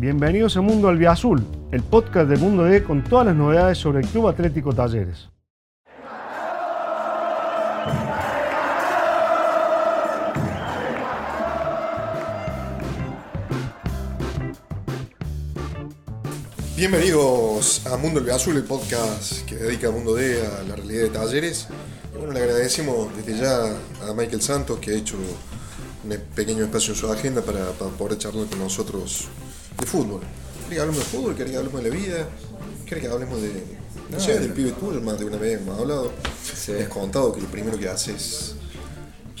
Bienvenidos a Mundo Albiazul, el podcast de Mundo D con todas las novedades sobre el Club Atlético Talleres. Bienvenidos a Mundo Azul, el podcast que dedica a Mundo D a la realidad de talleres. Bueno, le agradecemos desde ya a Michael Santos que ha hecho un pequeño espacio en su agenda para, poder charlar con nosotros de fútbol. ¿Quiere que hablemos de fútbol? ¿Quiere que hablemos de la vida? ¿Quiere que hablemos de, no, sé, del pibe tuyo? Más de una vez hemos hablado. Sí. has contado que lo primero que haces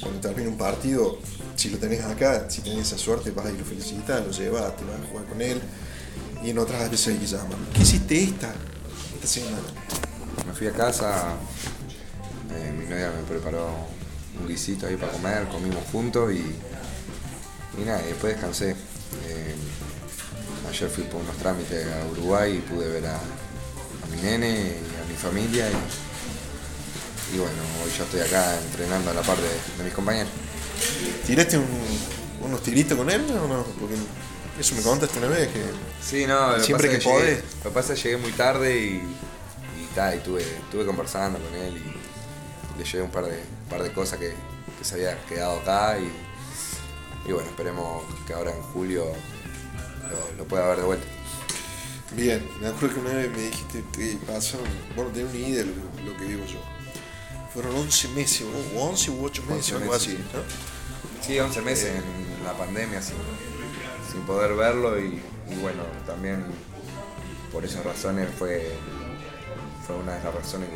cuando termina un partido, si lo tenés acá, si tenés esa suerte, vas a ir lo felicitas, lo llevas, te vas a jugar con él y en otras veces que llaman. ¿Qué hiciste esta, esta semana? Me fui a casa, eh, mi novia me preparó un guisito ahí para comer, comimos juntos y, y nada, después descansé. Ayer fui por unos trámites a Uruguay y pude ver a, mi nene y a mi familia y, bueno, hoy ya estoy acá entrenando a la par de, mis compañeros. ¿Tiraste unos tiritos con él o no? Porque eso me contaste una vez que. Sí, no, siempre que, podés. Lo que pasa es que llegué muy tarde y, y, y tuve, estuve conversando con él y le llevé un par de, par de cosas que, se había quedado acá y, y, bueno, esperemos que ahora en julio lo, pueda ver de vuelta. Bien, me acuerdo que una vez me dijiste que pasaron, bueno, tengo ni idea de lo, que digo yo. Fueron 11 meses, o 11 u 8 meses, algo así, ¿no? Sí, 11 meses en la pandemia, sin poder verlo y, bueno, también por esas razones fue, fue una de las razones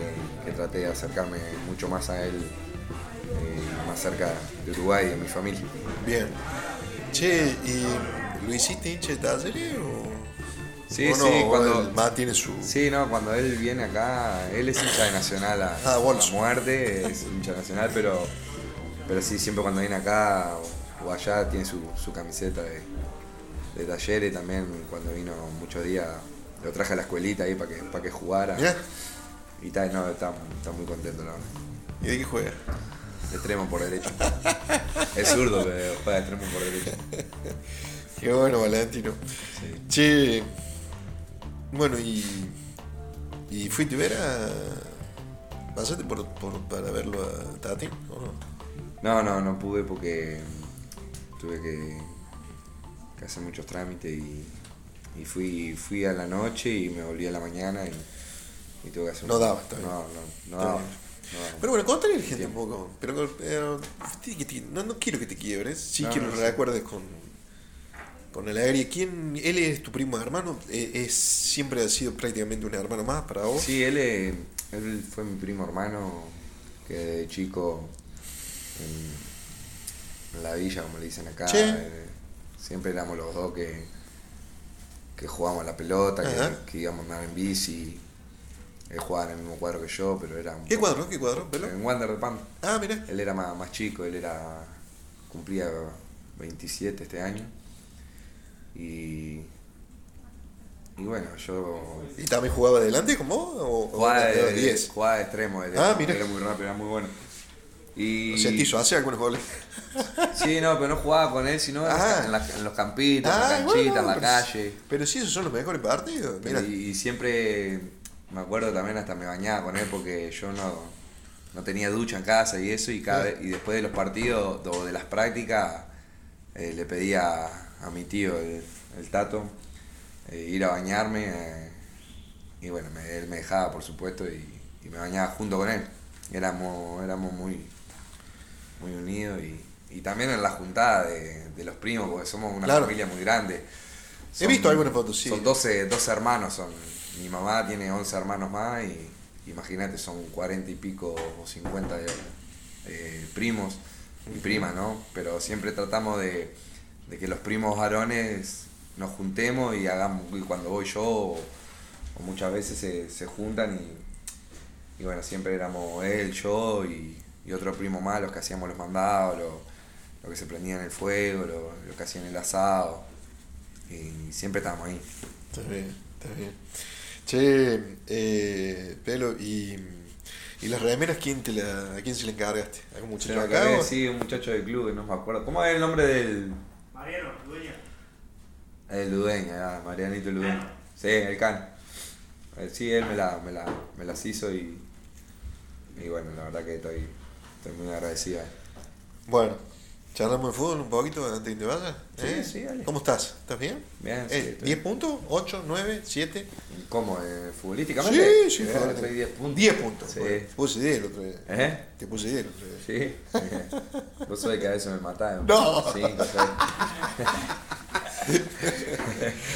que, traté de acercarme mucho más a él, eh, más cerca de Uruguay y de mi familia. Bien. Che, ¿y lo hiciste hincha de talleres o...? Sí, sí, cuando más tiene su. Sí, no, cuando él viene acá, él es hincha de Nacional a, ah, muerte, es hincha nacional, pero pero sí, siempre cuando viene acá o, allá tiene su, su camiseta de, de talleres también, cuando vino muchos días, lo traje a la escuelita ahí para que, para que jugara. Y tal, no, está, muy contento la verdad. ¿Y de qué juega? De extremo por derecho. es zurdo, pero juega de extremo por derecho. Qué bueno, Valentino. Sí. Che, bueno, y, y fuiste a ver a... ¿Pasaste por, por, para verlo a Tati o no? No, no, no pude porque tuve que que hacer muchos trámites y, y, fui, fui a la noche y me volví a la mañana y, tuve que hacer No daba, No, no, no daba. Pero bueno, contale a la gente un poco. Pero, no, no, quiero que te quiebres, sí quiero que recuerdes con, con el aire. ¿Quién, ¿Él es tu primo hermano? ¿E, ¿Es, ¿Siempre ha sido prácticamente un hermano más para vos? Sí, él, él fue mi primo hermano que de chico en, la villa, como le dicen acá. Eh, Siempre éramos los dos que, que jugábamos la pelota, que, íbamos a andar en bici. Él jugaba en el mismo cuadro que yo, pero era... ¿Qué cuadro? ¿Qué cuadro? En Wander de Pan. Ah, mira. Él era más, más chico, él era... cumplía 27 este año. Y... Y bueno, yo... ¿Y también jugaba adelante como vos? Jugaba, de, 10? Jugaba de extremo, ah, mira. era muy rápido, era muy bueno. Y... O sea, algunos goles. Sí, no, pero no jugaba con él, sino en, ah. los campitos, en la ah, canchita, en la calle. Pero sí, esos son los mejores partidos. Mira. Y, siempre, me acuerdo también hasta me bañaba con él porque yo no, no tenía ducha en casa y eso, y, cada y después de los partidos o de las prácticas, eh, le pedía a mi tío, el, Tato, eh, ir a bañarme. Eh, y bueno, él me dejaba, por supuesto, y, y me bañaba junto con él. Éramos, éramos muy, muy unidos y, también en la juntada de, los primos, porque somos una familia muy grande. He visto algunas fotos, sí. Son 12, 12 hermanos, son, mi mamá tiene 11 hermanos más y imagínate, son 40 y pico o 50 eh, primos y primas, ¿no? Pero siempre tratamos de, que los primos varones nos juntemos y hagamos, y cuando voy yo, o, muchas veces se, se juntan y, y, bueno, siempre éramos él, yo y, y otro primo más, los que hacíamos los mandados, lo, que se prendía en el fuego, lo, que hacían el asado. Y siempre estábamos ahí. Está bien, está bien. Che, eh, Pelo, y, y las remeras, ¿quién te la, ¿a quién se le encargaste? ¿A algún muchacho acá? Sí, un muchacho del club, no me acuerdo. ¿Cómo es el nombre del...? Mariano, dueña. El Ludeña, ah, Marianito Ludeña. Sí, el can. Eh, Sí, él me, la, me, la, me las hizo y, y bueno, la verdad que estoy, estoy muy agradecida. Bueno, charlamos de fútbol un poquito antes de que te vayas. Sí, ¿eh? sí, dale. ¿Cómo estás? ¿Estás bien? Bien, sí, Eh, estoy ¿10 puntos? ¿8, 9, 7? ¿Cómo? Eh, ¿Futbolísticamente? Sí, sí, Eh, futbolísticamente. estoy 10 puntos. 10 puntos. Sí. Bueno, te puse 10 el otro día. ¿Eh? Te puse 10 el otro día. Sí. Vos sabés que a veces me matás. No. Sí.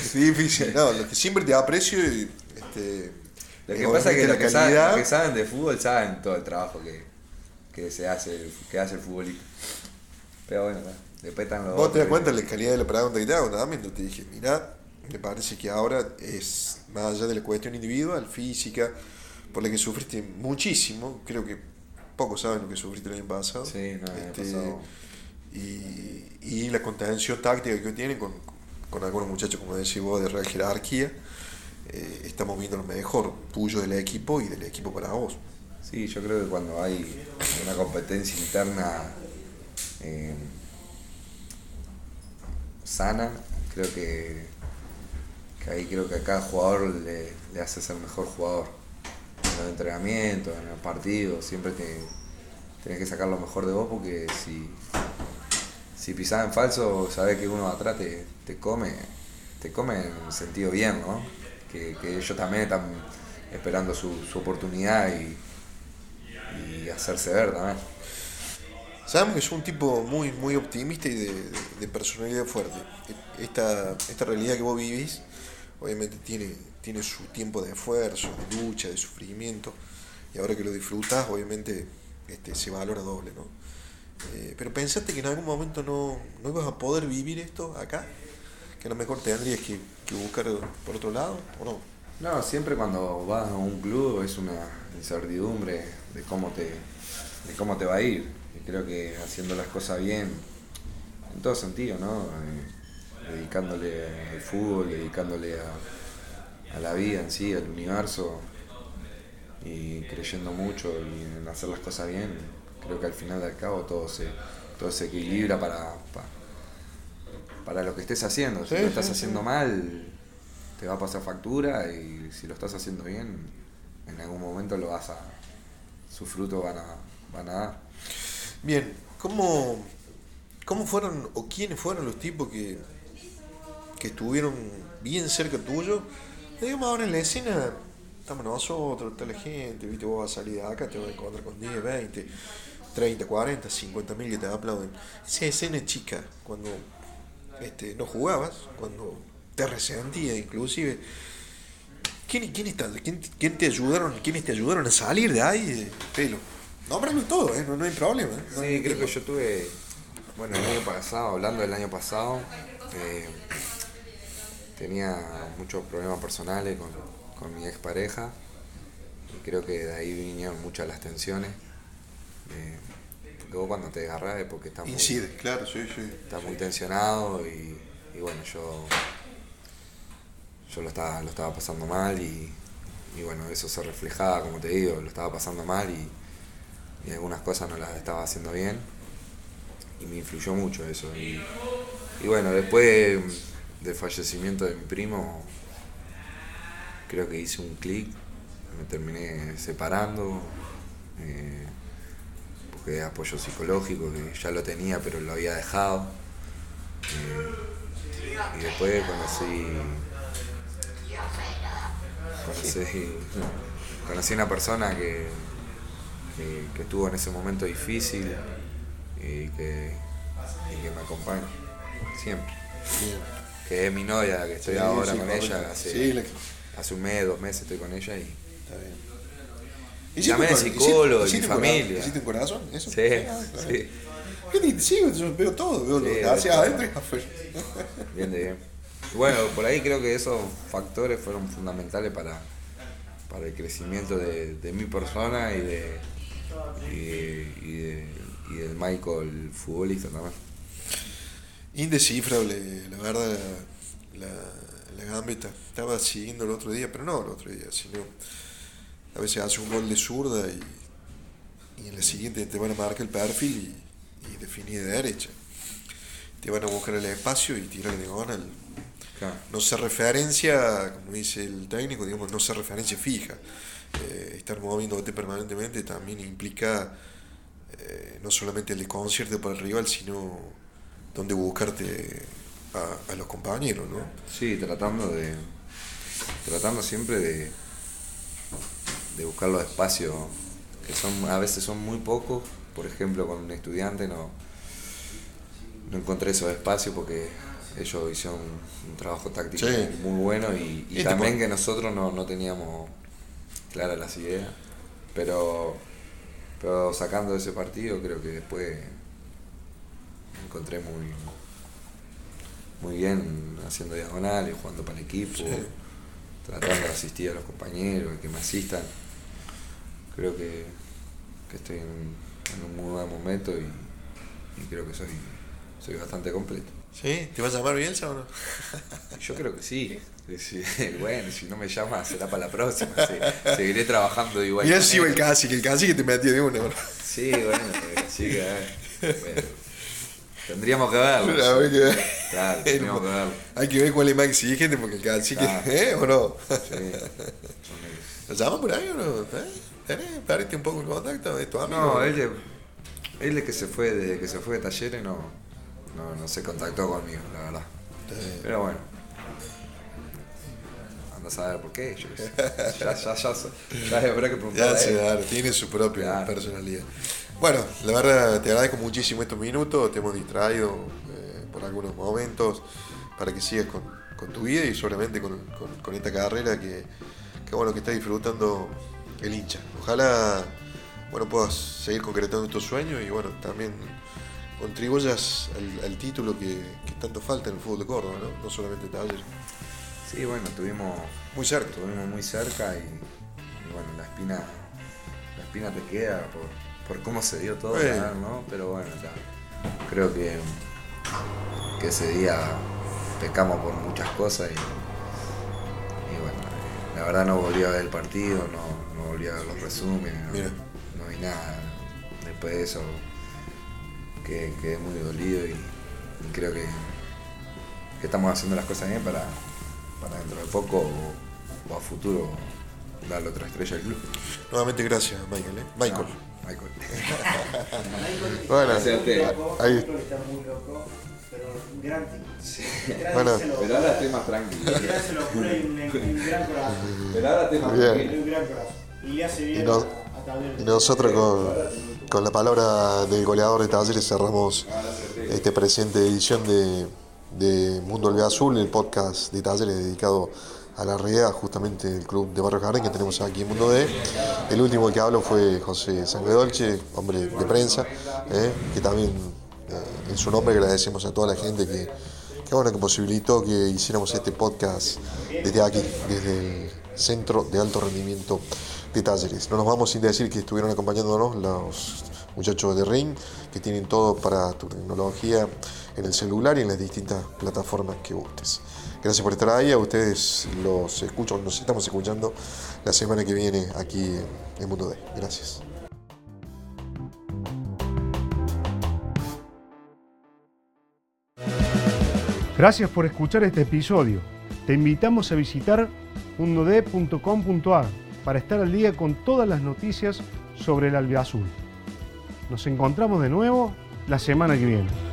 Sí, difícil. No, lo que siempre te aprecio y. Este, Lo que pasa es que los que, saben, que saben de fútbol saben todo el trabajo que, que se hace, que hace el futbolista. Pero bueno, no, después están los Vos te das cuenta de la calidad de la pregunta que te hago. Yo te dije, mira, me parece que ahora es más allá de la cuestión individual, física, por la que sufriste muchísimo. Creo que pocos saben lo que sufriste el año pasado. Sí, no, Este, pasado. Y, y la contención táctica que tienen con, con algunos muchachos, como decís vos, de real jerarquía. eh, estamos viendo lo mejor tuyo del equipo y del equipo para vos. Sí, yo creo que cuando hay una competencia interna eh, sana, creo que, ahí creo que a cada jugador le, le hace ser mejor jugador. En los entrenamientos, en los partidos, siempre te, tenés que sacar lo mejor de vos porque si, si pisás en falso, sabés que uno atrás te, te come, te come en sentido bien, ¿no? Que, que ellos también están esperando su, su oportunidad y, y hacerse ver también. Sabemos que es un tipo muy, muy optimista y de, de- personalidad fuerte. Esta, esta realidad que vos vivís, obviamente tiene, tiene su tiempo de esfuerzo, de lucha, de sufrimiento, y ahora que lo disfrutas, obviamente este, se valora doble, ¿no? Eh, pero pensaste que en algún momento no, no ibas a poder vivir esto acá, que a lo mejor tendrías que, que buscar por otro lado, ¿o no? No, siempre cuando vas a un club es una incertidumbre de cómo te, de cómo te va a ir. Creo que haciendo las cosas bien, en todo sentido, ¿no? Eh, dedicándole al fútbol, dedicándole a, a la vida en sí, al universo, y creyendo mucho y en hacer las cosas bien, creo que al final del cabo todo se, todo se equilibra para, pa- para lo que estés haciendo. Si Sí, lo estás sí, haciendo sí. mal, te va a pasar factura y si lo estás haciendo bien, en algún momento lo vas a. sus frutos van a, van a dar. Bien, ¿cómo, ¿cómo fueron o quiénes fueron los tipos que, que estuvieron bien cerca tuyo? Digamos, ahora en la escena estamos nosotros, está la gente, ¿viste? vos vas a salir de acá, te vas a encontrar con 10, 20, 30, 40, 50 mil que te aplauden. Esa escena chica, cuando este, no jugabas, cuando te resentías inclusive. ¿Quién, quién, está, quién, quién te ayudaron, ¿Quiénes te ayudaron a salir de ahí, pelo? Nómbralo todo, ¿eh? no, no hay problema. ¿eh? No hay Sí, creo que yo tuve, bueno, el año pasado, hablando del año pasado, eh, tenía muchos problemas personales con, con mi expareja y creo que de ahí vinieron muchas las tensiones. porque vos cuando te agarrás es porque estás muy, Incide, claro, sí, sí. estás muy tensionado y, y bueno, yo, yo lo, estaba, lo estaba pasando mal y, y bueno, eso se reflejaba, como te digo, lo estaba pasando mal y, y algunas cosas no las estaba haciendo bien y me influyó mucho eso. Y, bueno, después del fallecimiento de mi primo, creo que hice un clic, me terminé separando, eh, apoyo psicológico que ya lo tenía pero lo había dejado. Eh, y después conocí, conocí, conocí una persona que, que, que estuvo en ese momento difícil y que, y que me acompaña siempre. Que es mi novia, que estoy Sí, ahora sí, con ella, hace, Sí, la- hace un mes, dos meses estoy con ella y Está bien. Llamé un al cor- psicólogo, de mi familia. ¿Hiciste un corazón? ¿Eso? Sí, Ah, sí. ¿Qué sigo? Yo veo todo, veo lo Sí, que hacia adentro y afuera. Bien de bien. Y Bueno, por ahí creo que esos factores fueron fundamentales para, para el crecimiento de, de mi persona y de, y, y y del Michael futbolista también. Indescifrable, la verdad, la, la gambeta. Estaba siguiendo el otro día, pero no el otro día, sino a veces hace un gol de zurda y, y en la siguiente te van a marcar el perfil y, y definir de derecha. Te van a buscar el espacio y tirar de diagonal. No se referencia, como dice el técnico, digamos, no se referencia fija. Eh, estar moviéndote permanentemente también implica eh, no solamente el desconcierto para el rival, sino donde buscarte a, los compañeros, ¿no? Sí, tratando de. tratando siempre de. de buscar los espacios que son a veces son muy pocos. Por ejemplo, con un estudiante no, no encontré esos espacios porque ellos hicieron un, trabajo táctico muy bueno y, también que nosotros no, no teníamos claras las ideas. Pero, pero sacando ese partido creo que después me encontré muy, muy bien haciendo diagonales, jugando para el equipo, tratando de asistir a los compañeros, que me asistan. Creo que, estoy en, un muy buen momento y, y creo que soy, soy bastante completo. ¿Sí? ¿Te vas a llamar Bielsa o no? Yo creo que sí. Bueno, si no me llamas será para la próxima. Seguiré trabajando igual. Mira si el casi, que el casi que te metí de una. Sí, bueno, sí, que bueno, Tendríamos que verlo. Hay que ver. Claro, tendríamos que verlo. Hay que ver cuál es más exigente porque el casi que. ¿Eh? ¿O no? Sí. ¿Lo llaman por ahí o no? ¿Eh? ¿Tenés? Pariste un poco el contacto de tu amigo? No, él, él es que se fue, desde que se fue de talleres no no, no se contactó conmigo, la verdad. Pero bueno. Anda a saber por qué. Yo ya, ya, ya, ya, habrá que preguntar. Ya tiene su propia personalidad. Bueno, la verdad te agradezco muchísimo estos minutos, te hemos distraído eh, por algunos momentos para que sigas con, con tu vida y con, con, con esta carrera que, que, bueno que está disfrutando el hincha. Ojalá bueno puedas seguir concretando tus sueños y bueno también contribuyas al, título que, tanto falta en el fútbol de Córdoba, ¿no? No solamente Taller. Sí, bueno, estuvimos muy cerca. Estuvimos muy cerca y, bueno, la espina, la espina te queda por, cómo se dio todo, ¿no? Pero bueno, creo que, que ese día pecamos por muchas cosas y, bueno, la verdad no volví a ver el partido, no, no volví a ver los resúmenes, no, no vi nada. Después de eso que quedé muy dolido y, creo que, estamos haciendo las cosas bien para, dentro de poco o, a futuro darle otra estrella al club. Nuevamente gracias, Michael. ¿eh? Michael. Michael. bueno, ahí. Está muy loco, pero un gran Sí. Bueno, pero ahora estoy más tranquilo. un, gran corazón. Pero ahora estoy más tranquilo. Un gran corazón. Y le hace bien y nosotros con con la palabra del goleador de Talleres cerramos esta presente edición de, Mundo Alve Azul, el podcast de Talleres dedicado a la realidad justamente del club de Barrio Jardín que tenemos aquí en Mundo D. El último que habló fue José Dolce, hombre de prensa, eh, que también eh, en su nombre agradecemos a toda la gente que, que, bueno, que posibilitó que hiciéramos este podcast desde aquí, desde el Centro de Alto Rendimiento de talleres. No nos vamos sin decir que estuvieron acompañándonos los muchachos de Ring, que tienen todo para tu tecnología en el celular y en las distintas plataformas que gustes. Gracias por estar ahí, a ustedes los escucho, nos estamos escuchando la semana que viene aquí en Mundo D. Gracias. Gracias por escuchar este episodio. Te invitamos a visitar mundod.com.ar para estar al día con todas las noticias sobre el albiazul. Nos encontramos de nuevo la semana que viene.